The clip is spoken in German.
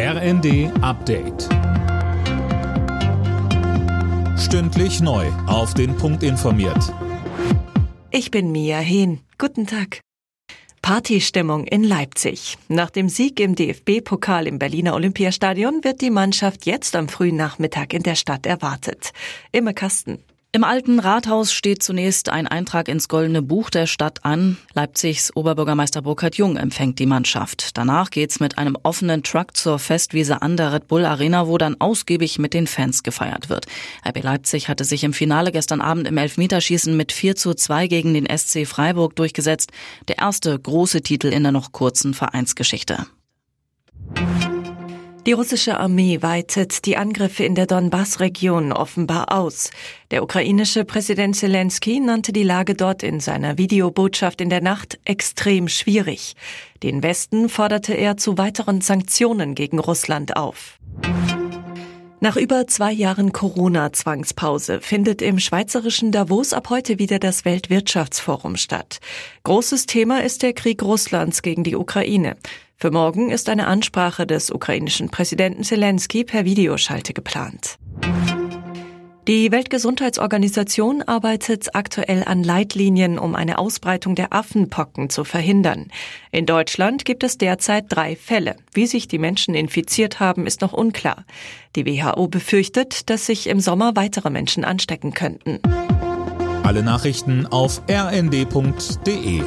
RND Update. Stündlich neu. Auf den Punkt informiert. Ich bin Mia Hehn. Guten Tag. Partystimmung in Leipzig. Nach dem Sieg im DFB-Pokal im Berliner Olympiastadion wird die Mannschaft jetzt am frühen Nachmittag in der Stadt erwartet. Immer Kasten. Im alten Rathaus steht zunächst ein Eintrag ins Goldene Buch der Stadt an. Leipzigs Oberbürgermeister Burkhard Jung empfängt die Mannschaft. Danach geht's mit einem offenen Truck zur Festwiese an der Red Bull Arena, wo dann ausgiebig mit den Fans gefeiert wird. RB Leipzig hatte sich im Finale gestern Abend im Elfmeterschießen mit 4 zu 2 gegen den SC Freiburg durchgesetzt. Der erste große Titel in der noch kurzen Vereinsgeschichte. Die russische Armee weitet die Angriffe in der Donbass-Region offenbar aus. Der ukrainische Präsident Zelensky nannte die Lage dort in seiner Videobotschaft in der Nacht extrem schwierig. Den Westen forderte er zu weiteren Sanktionen gegen Russland auf. Nach über zwei Jahren Corona-Zwangspause findet im schweizerischen Davos ab heute wieder das Weltwirtschaftsforum statt. Großes Thema ist der Krieg Russlands gegen die Ukraine. Für morgen ist eine Ansprache des ukrainischen Präsidenten Zelensky per Videoschalte geplant. Die Weltgesundheitsorganisation arbeitet aktuell an Leitlinien, um eine Ausbreitung der Affenpocken zu verhindern. In Deutschland gibt es derzeit drei Fälle. Wie sich die Menschen infiziert haben, ist noch unklar. Die WHO befürchtet, dass sich im Sommer weitere Menschen anstecken könnten. Alle Nachrichten auf rnd.de